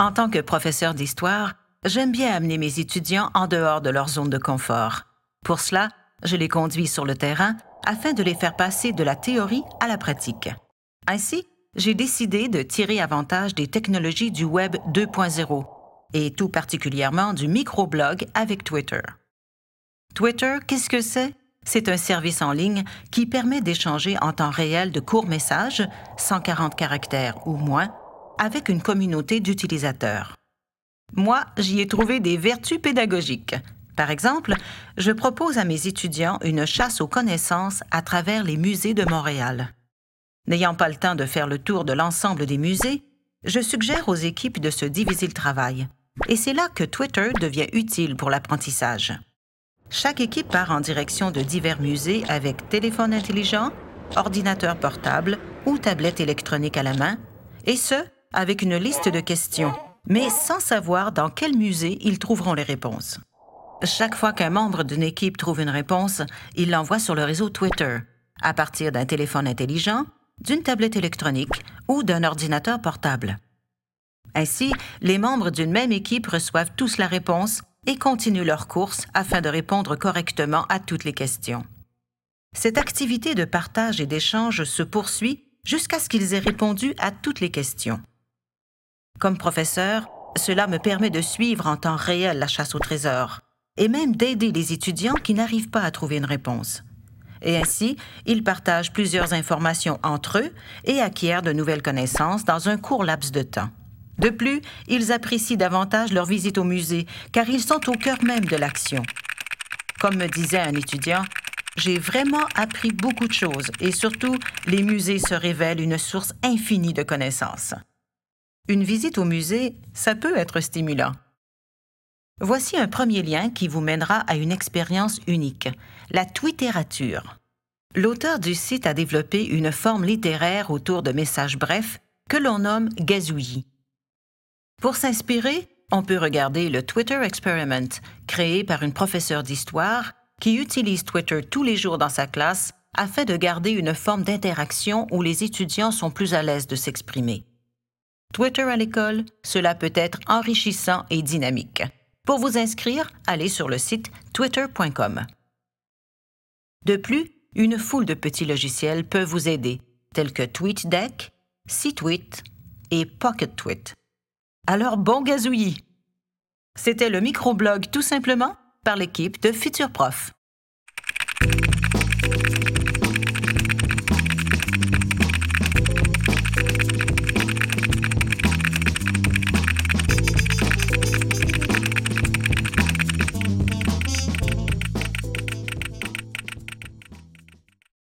En tant que professeur d'histoire, j'aime bien amener mes étudiants en dehors de leur zone de confort. Pour cela, je les conduis sur le terrain afin de les faire passer de la théorie à la pratique. Ainsi, j'ai décidé de tirer avantage des technologies du Web 2.0 et tout particulièrement du microblog avec Twitter. Twitter, qu'est-ce que c'est? C'est un service en ligne qui permet d'échanger en temps réel de courts messages, 140 caractères ou moins, avec une communauté d'utilisateurs. Moi, j'y ai trouvé des vertus pédagogiques. Par exemple, je propose à mes étudiants une chasse aux connaissances à travers les musées de Montréal. N'ayant pas le temps de faire le tour de l'ensemble des musées, je suggère aux équipes de se diviser le travail. Et c'est là que Twitter devient utile pour l'apprentissage. Chaque équipe part en direction de divers musées avec téléphone intelligent, ordinateur portable ou tablette électronique à la main, et ce, avec une liste de questions, mais sans savoir dans quel musée ils trouveront les réponses. Chaque fois qu'un membre d'une équipe trouve une réponse, il l'envoie sur le réseau Twitter, à partir d'un téléphone intelligent, d'une tablette électronique ou d'un ordinateur portable. Ainsi, les membres d'une même équipe reçoivent tous la réponse et continuent leur course afin de répondre correctement à toutes les questions. Cette activité de partage et d'échange se poursuit jusqu'à ce qu'ils aient répondu à toutes les questions. Comme professeur, cela me permet de suivre en temps réel la chasse au trésor et même d'aider les étudiants qui n'arrivent pas à trouver une réponse. Et ainsi, ils partagent plusieurs informations entre eux et acquièrent de nouvelles connaissances dans un court laps de temps. De plus, ils apprécient davantage leur visite au musée, car ils sont au cœur même de l'action. Comme me disait un étudiant, j'ai vraiment appris beaucoup de choses et surtout, les musées se révèlent une source infinie de connaissances. Une visite au musée, ça peut être stimulant. Voici un premier lien qui vous mènera à une expérience unique, la twitterature. L'auteur du site a développé une forme littéraire autour de messages brefs que l'on nomme gazouillis. Pour s'inspirer, on peut regarder le Twitter Experiment, créé par une professeure d'histoire qui utilise Twitter tous les jours dans sa classe afin de garder une forme d'interaction où les étudiants sont plus à l'aise de s'exprimer. Twitter à l'école, cela peut être enrichissant et dynamique. Pour vous inscrire, allez sur le site twitter.com. De plus, une foule de petits logiciels peuvent vous aider, tels que TweetDeck, CTweet et PocketTweet. Alors bon gazouillis! C'était le microblog tout simplement par l'équipe de Futur Prof.